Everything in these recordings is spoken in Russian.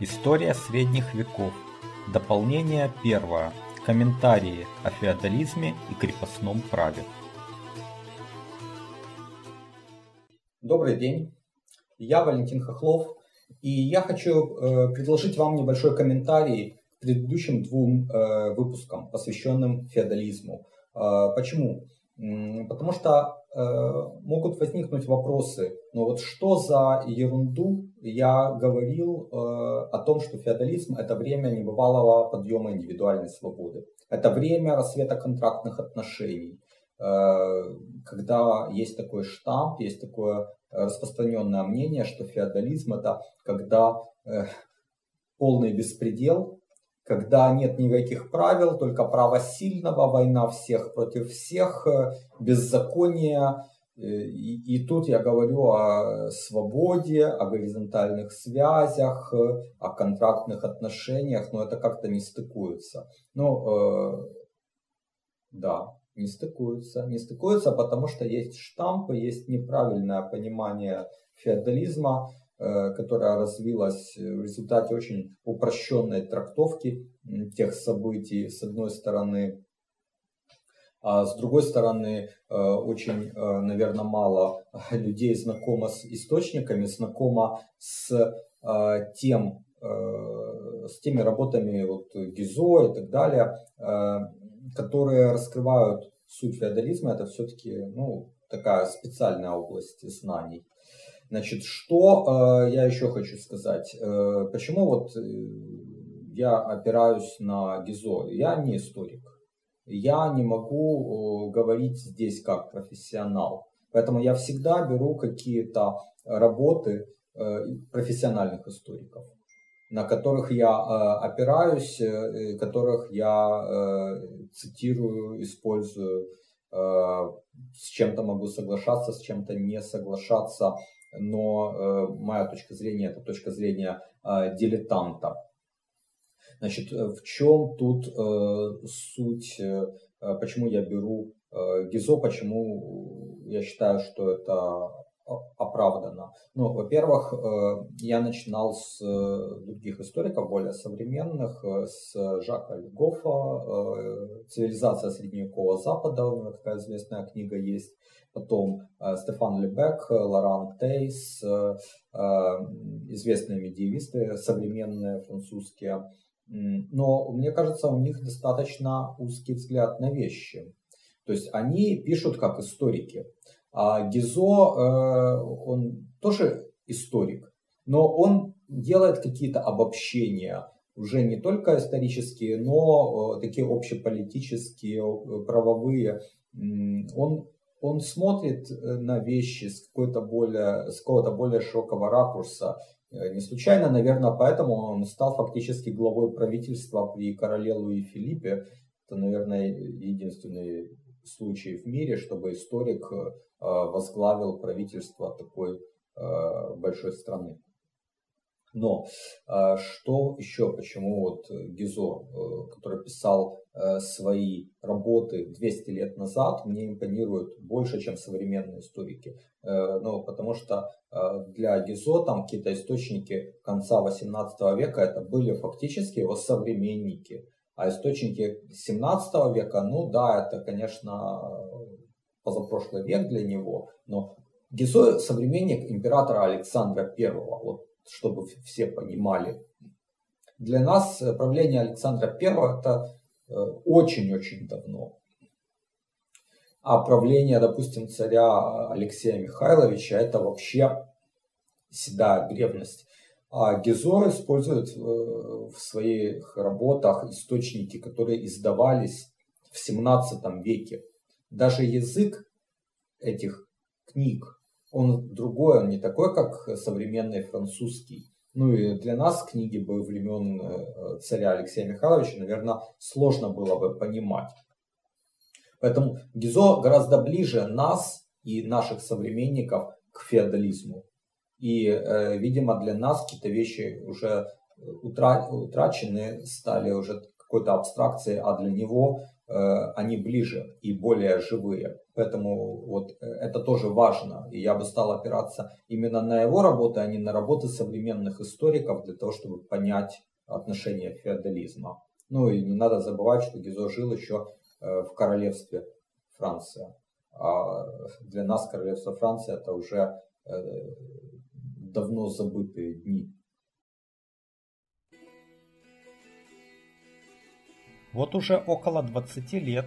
История средних веков. Дополнение первое. Комментарии о феодализме и крепостном праве. Добрый день, я Валентин Хохлов, и я хочу э, предложить вам небольшой комментарий к предыдущим двум э, выпускам, посвященным феодализму. Э, почему? Потому что э, могут возникнуть вопросы, но вот что за ерунду я говорил э, о том, что феодализм это время небывалого подъема индивидуальной свободы. Это время рассвета контрактных отношений, э, когда есть такой штамп, есть такое распространенное мнение, что феодализм это когда э, полный беспредел, когда нет никаких правил, только право сильного, война всех против всех, э, беззаконие. Э, и, и тут я говорю о свободе, о горизонтальных связях, э, о контрактных отношениях, но это как-то не стыкуется. Ну, э, да, не стыкуются. Не стыкуются, потому что есть штампы, есть неправильное понимание феодализма. Э, которая развилась в результате очень упрощенной трактовки тех событий, с одной стороны. А с другой стороны, э, очень, э, наверное, мало людей знакомо с источниками, знакомо с тем, с теми работами вот, Гизо и так далее, которые раскрывают суть феодализма. Это все-таки ну, такая специальная область знаний. Значит, что э, я еще хочу сказать? Э, почему вот э, я опираюсь на ГИЗО? Я не историк. Я не могу э, говорить здесь как профессионал. Поэтому я всегда беру какие-то работы э, профессиональных историков, на которых я э, опираюсь, которых я цитирую, использую, с чем-то могу соглашаться, с чем-то не соглашаться но моя точка зрения это точка зрения дилетанта. Значит, э, в чем тут суть, почему я беру ГИЗО, почему я считаю, что это оправдано. Ну, во-первых, я начинал с других историков, более современных, с Жака Гофа «Цивилизация средневекового Запада», у него такая известная книга есть потом э, Стефан Лебек, Лоран Тейс, э, э, известные медиевисты, современные французские. Но мне кажется, у них достаточно узкий взгляд на вещи. То есть они пишут как историки. А Гизо, он тоже историк, но он делает какие-то обобщения, уже не только исторические, но такие общеполитические, правовые. Он он смотрит э, на вещи с, какой-то более, с какого-то более широкого ракурса. Э, не случайно, наверное, поэтому он стал фактически главой правительства при короле Луи Филиппе. Это, наверное, единственный случай в мире, чтобы историк э, возглавил правительство такой большой страны. Но а, что еще, почему вот Гизо, э, который писал э, свои работы 200 лет назад, мне импонирует больше, чем современные историки. Э, ну, потому что для Гизо там какие-то источники конца 18 века это были фактически его современники. А источники 17 века, ну да, это, конечно, позапрошлый век для него, но Гизо современник императора Александра Первого. Вот чтобы все понимали. Для нас правление Александра I это э, очень-очень давно. А правление, допустим, царя Алексея Михайловича это вообще седая древность. А Гизо использует э, в своих работах источники, которые издавались в 17 веке. Даже язык этих книг он другой, он не такой, как современный французский. Ну и для нас книги бы времен э, царя Алексея Михайловича, наверное, сложно было бы понимать. Поэтому Гизо гораздо ближе нас и наших современников к феодализму. И, э, видимо, для нас какие-то вещи уже утрачены, стали уже какой-то абстракцией, а для него э, они ближе и более живые. Поэтому вот э, это тоже важно. И я бы стал опираться именно на его работы, а не на работы современных историков для того, чтобы понять отношение феодализма. Ну и не надо забывать, что Гизо жил еще э, в королевстве Франция. А для нас королевство Франция это уже э, давно забытые дни. Вот уже около 20 лет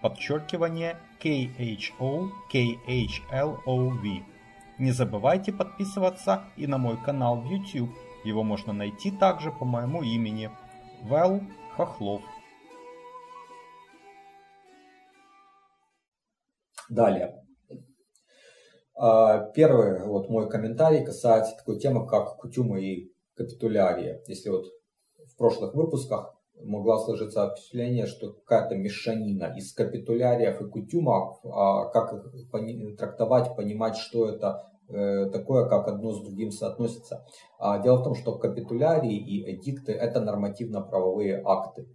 подчеркивание KHO KHLOV. Не забывайте подписываться и на мой канал в YouTube. Его можно найти также по моему имени Вэл Хохлов. Далее. А, первый вот мой комментарий касается такой темы, как кутюмы и капитулярия. Если вот в прошлых выпусках могла сложиться впечатление, что какая-то мешанина из капитуляриев и кутюмов, а как их пони- трактовать, понимать, что это э, такое, как одно с другим соотносится. А дело в том, что капитулярии и эдикты это нормативно-правовые акты.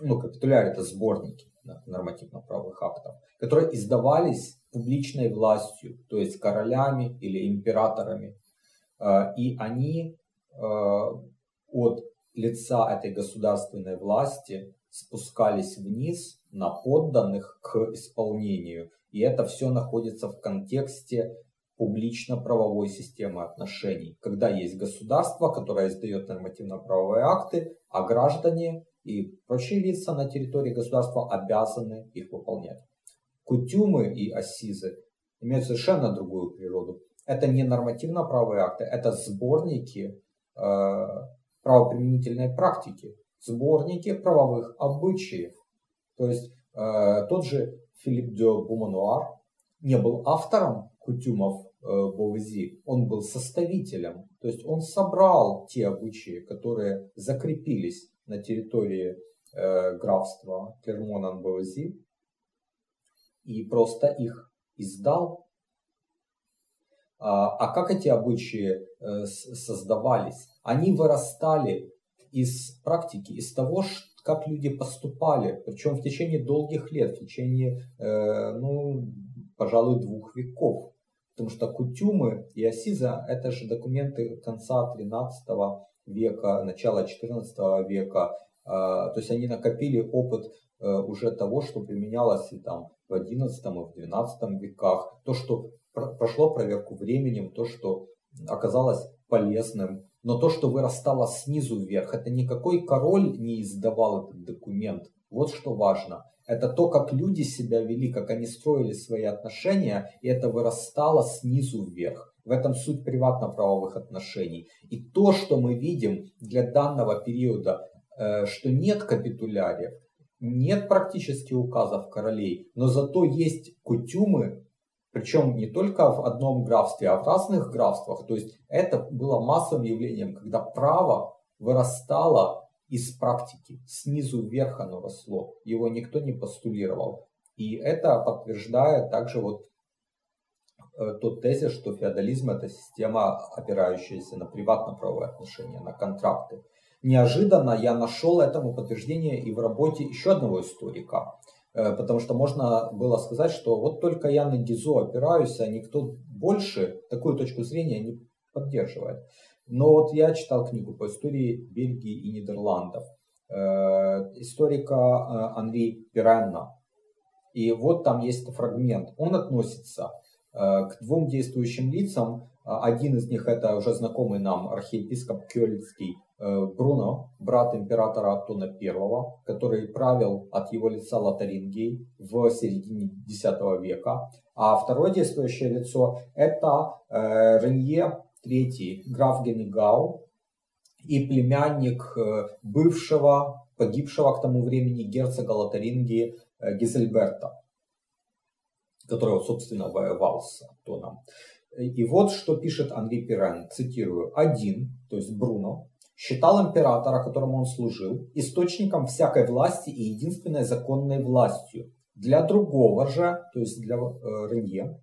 Ну, капитулярии это сборники нормативно-правовых актов, которые издавались публичной властью, то есть королями или императорами. Э, и они э, от лица этой государственной власти спускались вниз на подданных к исполнению. И это все находится в контексте публично-правовой системы отношений, когда есть государство, которое издает нормативно-правовые акты, а граждане и прочие лица на территории государства обязаны их выполнять. Кутюмы и ассизы имеют совершенно другую природу. Это не нормативно-правовые акты, это сборники э, правоприменительной практики, сборники правовых обычаев. То есть э, тот же Филипп де Бумануар не был автором кутюмов э, Бовези, он был составителем. То есть он собрал те обычаи, которые закрепились на территории э, графства Клермон-Ан-Бовези и просто их издал. А, а как эти обычаи э, создавались? Они вырастали из практики, из того, как люди поступали, причем в течение долгих лет, в течение, э, ну, пожалуй, двух веков. Потому что кутюмы и асиза – это же документы конца 13 века, начала 14 века. А, то есть они накопили опыт э, уже того, что применялось и там в 11 и в 12 веках. То, что прошло проверку временем, то, что оказалось полезным но то, что вырастало снизу вверх, это никакой король не издавал этот документ. Вот что важно. Это то, как люди себя вели, как они строили свои отношения, и это вырастало снизу вверх. В этом суть приватно-правовых отношений. И то, что мы видим для данного периода, э, что нет капитуляриев, нет практически указов королей, но зато есть кутюмы, причем не только в одном графстве, а в разных графствах. То есть это было массовым явлением, когда право вырастало из практики. Снизу вверх оно росло. Его никто не постулировал. И это подтверждает также вот э, тот тезис, что феодализм это система, опирающаяся на приватно-правовые отношения, на контракты. Неожиданно я нашел этому подтверждение и в работе еще одного историка, потому что можно было сказать, что вот только я на ГИЗО опираюсь, а никто больше такую точку зрения не поддерживает. Но вот я читал книгу по истории Бельгии и Нидерландов э, историка э, Анри Пиранна. И вот там есть фрагмент. Он относится к двум действующим лицам. Один из них это уже знакомый нам архиепископ Кёльцкий Э, Бруно, брат императора Аттона I, который правил от его лица Лотарингией в середине X века. А второе действующее лицо это э, Ренье III, граф Генегау и племянник э, бывшего, погибшего к тому времени герцога Лотарингии Гизельберта. который, собственно, воевал с Антоном. И вот что пишет Анри Пирен, цитирую, «Один, то есть Бруно, считал императора, которому он служил, источником всякой власти и единственной законной властью. Для другого же, то есть для э, Ренье,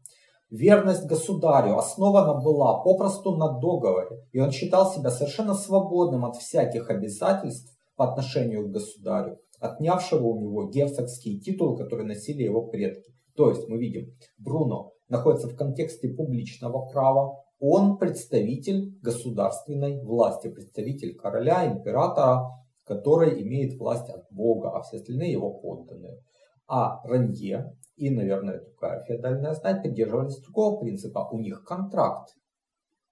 верность государю основана была попросту на договоре, и он считал себя совершенно свободным от всяких обязательств по отношению к государю, отнявшего у него герцогские титулы, которые носили его предки. То есть мы видим, Бруно находится в контексте публичного права, он представитель государственной власти, представитель короля, императора, который имеет власть от Бога, а все остальные его подданные. А Ранье и, наверное, другая феодальная знать придерживались другого принципа. У них контракт.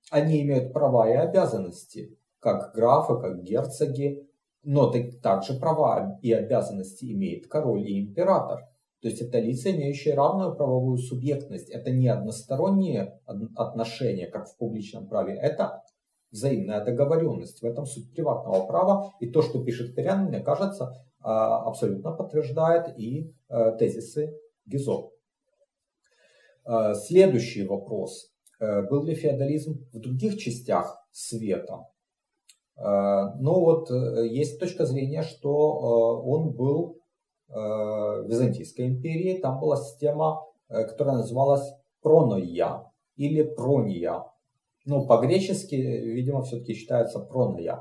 Они имеют права и обязанности, как графы, как герцоги, но также права и обязанности имеет король и император. То есть это лица, имеющие равную правовую субъектность. Это не односторонние отношения, как в публичном праве. Это взаимная договоренность. В этом суть приватного права. И то, что пишет Перян, мне кажется, а, абсолютно подтверждает и э, тезисы Гизо. Э, следующий вопрос. Э, был ли феодализм в других частях света? Ну вот есть точка зрения, что он был Византийской империи. Там была система, которая называлась проноя или прония. Ну, по-гречески, видимо, все-таки считается проная.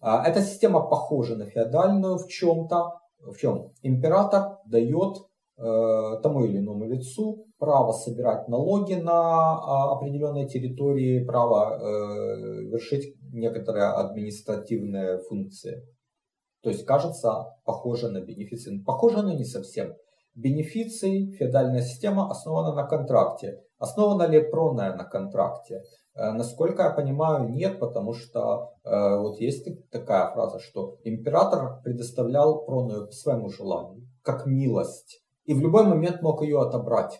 А, эта система похожа на феодальную в чем-то. В чем? Император дает э, тому или иному лицу право собирать налоги на а, определенной территории, право э, вершить некоторые административные функции. То есть кажется похоже на бенефиции. Похоже, но не совсем. Бенефиции, феодальная система основана на контракте. Основана ли проная на контракте? Э, насколько я понимаю, нет, потому что э, вот есть такая фраза, что император предоставлял проную по своему желанию, как милость, и в любой момент мог ее отобрать.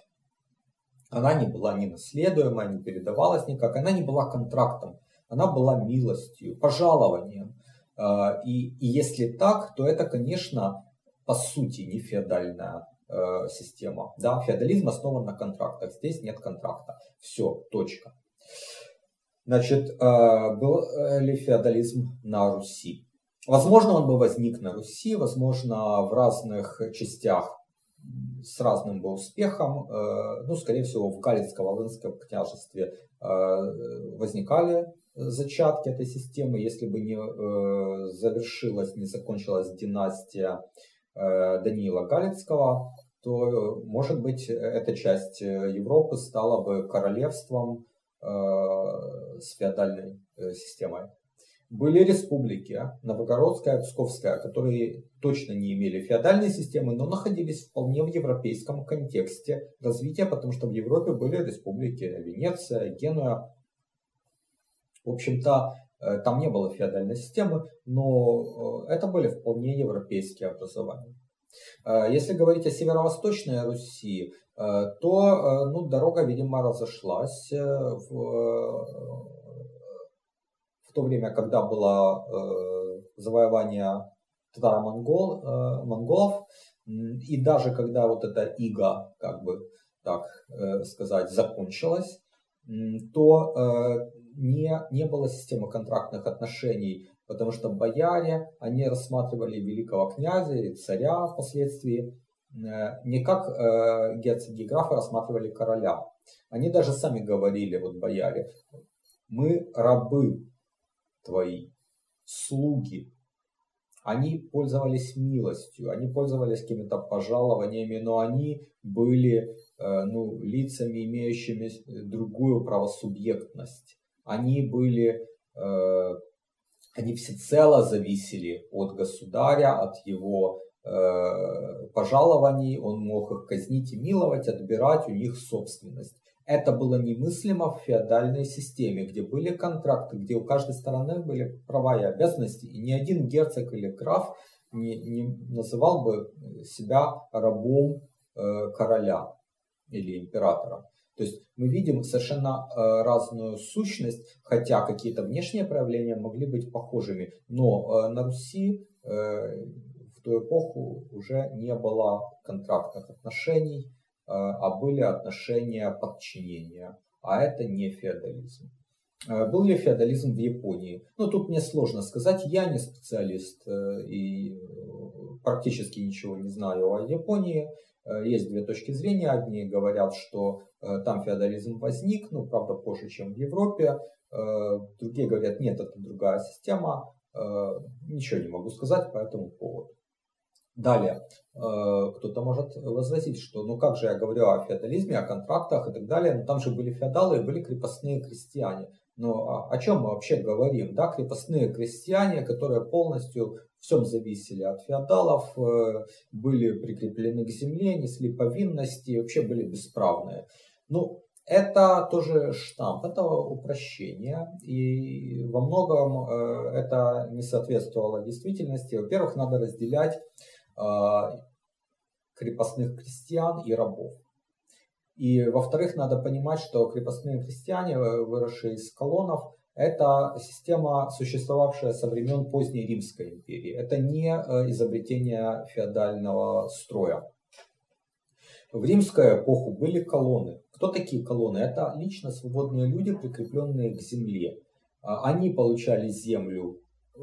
Она не была ни наследуемая, не передавалась никак, она не была контрактом, она была милостью, пожалованием. Э, и, и если так, то это, конечно, по сути не феодальная э, система. Да, феодализм основан на контрактах, здесь нет контракта. Все, точка. Значит, э, был ли феодализм на Руси? Возможно, он бы возник на Руси, возможно, в разных частях с разным бы успехом. Э, ну, скорее всего, в Галицко-Волынском княжестве э, возникали зачатки этой системы, если бы не завершилась, не закончилась династия Даниила Галицкого, то, может быть, эта часть Европы стала бы королевством Э, с феодальной э, системой. Были республики, Новгородская, Псковская, которые точно не имели феодальной системы, но находились вполне в европейском контексте развития, потому что в Европе были республики Венеция, Генуя. В общем-то, э, там не было феодальной системы, но это были вполне европейские образования. Если говорить о северо-восточной Руси, Э, то э, ну, дорога, видимо, разошлась э, в, в то время, когда было завоевание татаро-монголов, монголов, и даже когда вот эта ига, как бы так сказать, закончилась, то не, не было системы контрактных отношений, потому что бояре, они рассматривали великого князя или царя впоследствии Э, не как э, герцоги графы рассматривали короля. Они даже сами говорили, вот бояре, мы рабы твои, слуги. Они пользовались милостью, они пользовались какими-то пожалованиями, но они были э, ну, лицами, имеющими другую правосубъектность. Они были, э, они всецело зависели от государя, от его Э, пожалований, он мог их казнить и миловать, отбирать у них собственность. Это было немыслимо в феодальной системе, где были контракты, где у каждой стороны были права и обязанности, и ни один герцог или граф не, не называл бы себя рабом э, короля или императора. То есть мы видим совершенно э, разную сущность, хотя какие-то внешние проявления могли быть похожими. Но э, на Руси э, в ту эпоху уже не было контрактных отношений, а были отношения подчинения. А это не феодализм. Был ли феодализм в Японии? Ну, тут мне сложно сказать, я не специалист и практически ничего не знаю о Японии. Есть две точки зрения. Одни говорят, что там феодализм возник, ну, правда, позже, чем в Европе. Другие говорят, нет, это другая система. Ничего не могу сказать по этому поводу. Далее, э, кто-то может возразить, что ну как же я говорю о феодализме, о контрактах и так далее, но там же были феодалы и были крепостные крестьяне. Но о чем мы вообще говорим? Да, крепостные крестьяне, которые полностью всем зависели от феодалов, э, были прикреплены к земле, несли повинности, вообще были бесправные. Ну, это тоже штамп, это упрощение, и во многом э, это не соответствовало действительности. Во-первых, надо разделять а, крепостных крестьян и рабов. И во-вторых, надо понимать, что крепостные крестьяне, э, выросшие из колонов, это система, существовавшая со времен поздней Римской империи. Это не э, изобретение феодального строя. В римскую эпоху были колонны. Кто такие колонны? Это лично свободные люди, прикрепленные к земле. А, они получали землю э,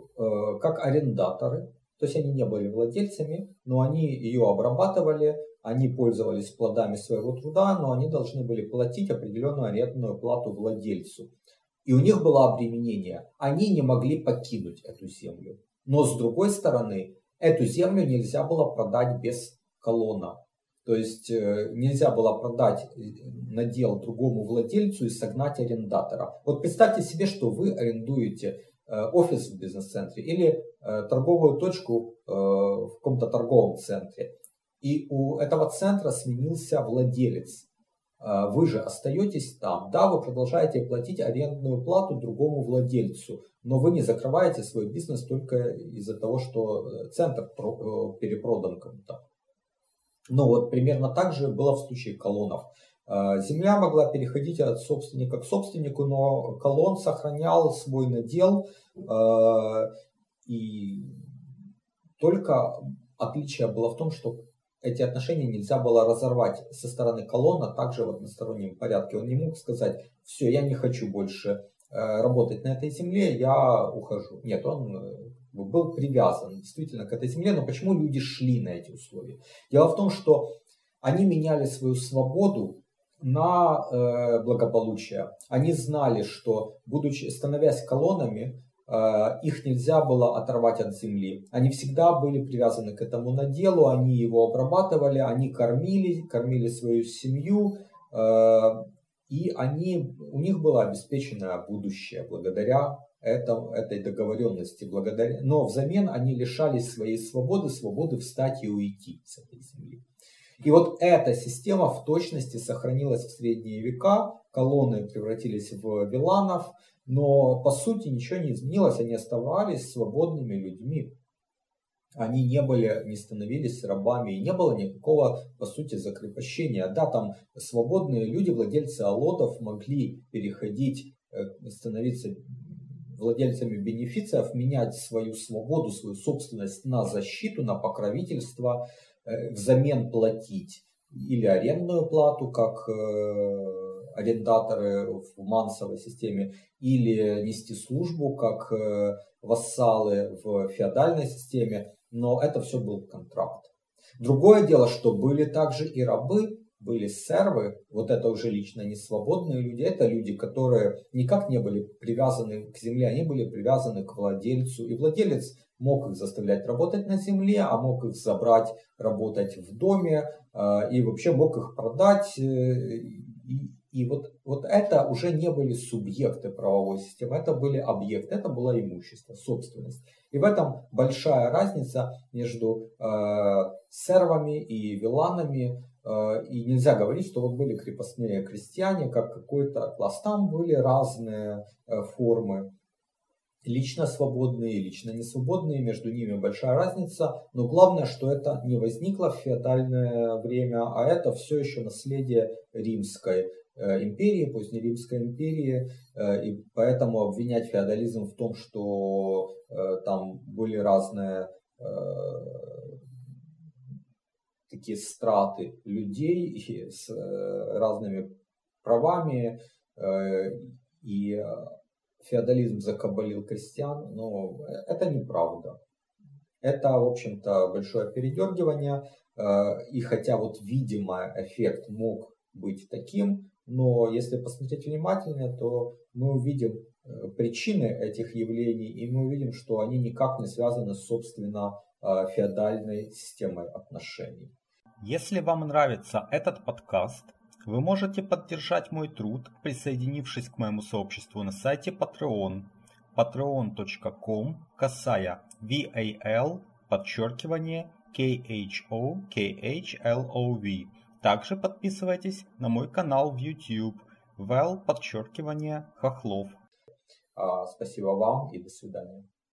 как арендаторы, то есть они не были владельцами, но они ее обрабатывали, они пользовались плодами своего труда, но они должны были платить определенную арендную плату владельцу. И у них было обременение. Они не могли покинуть эту землю. Но с другой стороны, эту землю нельзя было продать без колонна. То есть э, нельзя было продать э, надел другому владельцу и согнать арендатора. Вот представьте себе, что вы арендуете Э, офис в бизнес-центре или торговую точку в каком-то торговом центре. И у этого центра сменился владелец. Вы же остаетесь там. Да, вы продолжаете платить арендную плату другому владельцу, но вы не закрываете свой бизнес только из-за того, что центр перепродан кому-то. Ну вот примерно так же было в случае колоннов. А, земля могла переходить от собственника к собственнику, но колон сохранял свой надел, а, и только отличие было в том, что эти отношения нельзя было разорвать со стороны колонна, также в одностороннем порядке. Он не мог сказать, все, я не хочу больше э, работать на этой земле, я ухожу. Нет, он э, был привязан действительно к этой земле, но почему люди шли на эти условия? Дело в том, что они меняли свою свободу на э, благополучие. Они знали, что, будучи, становясь колоннами, их нельзя было оторвать от земли. Они всегда были привязаны к этому наделу, они его обрабатывали, они кормили, кормили свою семью, э, и они, у них было обеспеченное будущее благодаря этом, этой договоренности. Благодаря, но взамен они лишались своей свободы, свободы встать и уйти с этой земли. И вот эта система в точности сохранилась в средние века, колонны превратились в виланов, но по сути ничего не изменилось, они оставались свободными людьми. Они не были, не становились рабами, и не было никакого, по сути, закрепощения. Да, там свободные люди, владельцы алотов, могли переходить, э, становиться владельцами бенефициев, менять свою свободу, свою собственность на защиту, на покровительство, Э, взамен платить или арендную плату, как э, арендаторы в мансовой системе, или нести службу, как э, вассалы в феодальной системе, но это все был контракт. Другое дело, что были также и рабы, были сервы, вот это уже лично не свободные люди, это люди, которые никак не были привязаны к земле, они были привязаны к владельцу, и владелец мог их заставлять работать на земле, а мог их забрать работать в доме, а, и вообще мог их продать. Э, и вот, вот это уже не были субъекты правовой системы, это были объекты, это было имущество, собственность. И в этом большая разница между э, сервами и виланами. Э, и нельзя говорить, что вот были крепостные крестьяне, как какой-то класс. Там были разные э, формы лично свободные, лично не свободные, между ними большая разница, но главное, что это не возникло в феодальное время, а это все еще наследие римской империи, поздней римской империи, э, и поэтому обвинять феодализм в том, что э, там были разные такие страты людей с разными правами, и феодализм закабалил крестьян, но это неправда. Это, в общем-то, большое передергивание, и хотя вот видимо эффект мог быть таким, но если посмотреть внимательнее, то мы увидим э, причины этих явлений, и мы увидим, что они никак не связаны с, собственно, э, феодальной системой отношений. Если вам нравится этот подкаст, вы можете поддержать мой труд, присоединившись к моему сообществу на сайте Patreon patreon.com касая VAL подчеркивание KHO KHLOV также подписывайтесь на мой канал в YouTube Вэл подчеркивание Хохлов. А, спасибо вам и до свидания.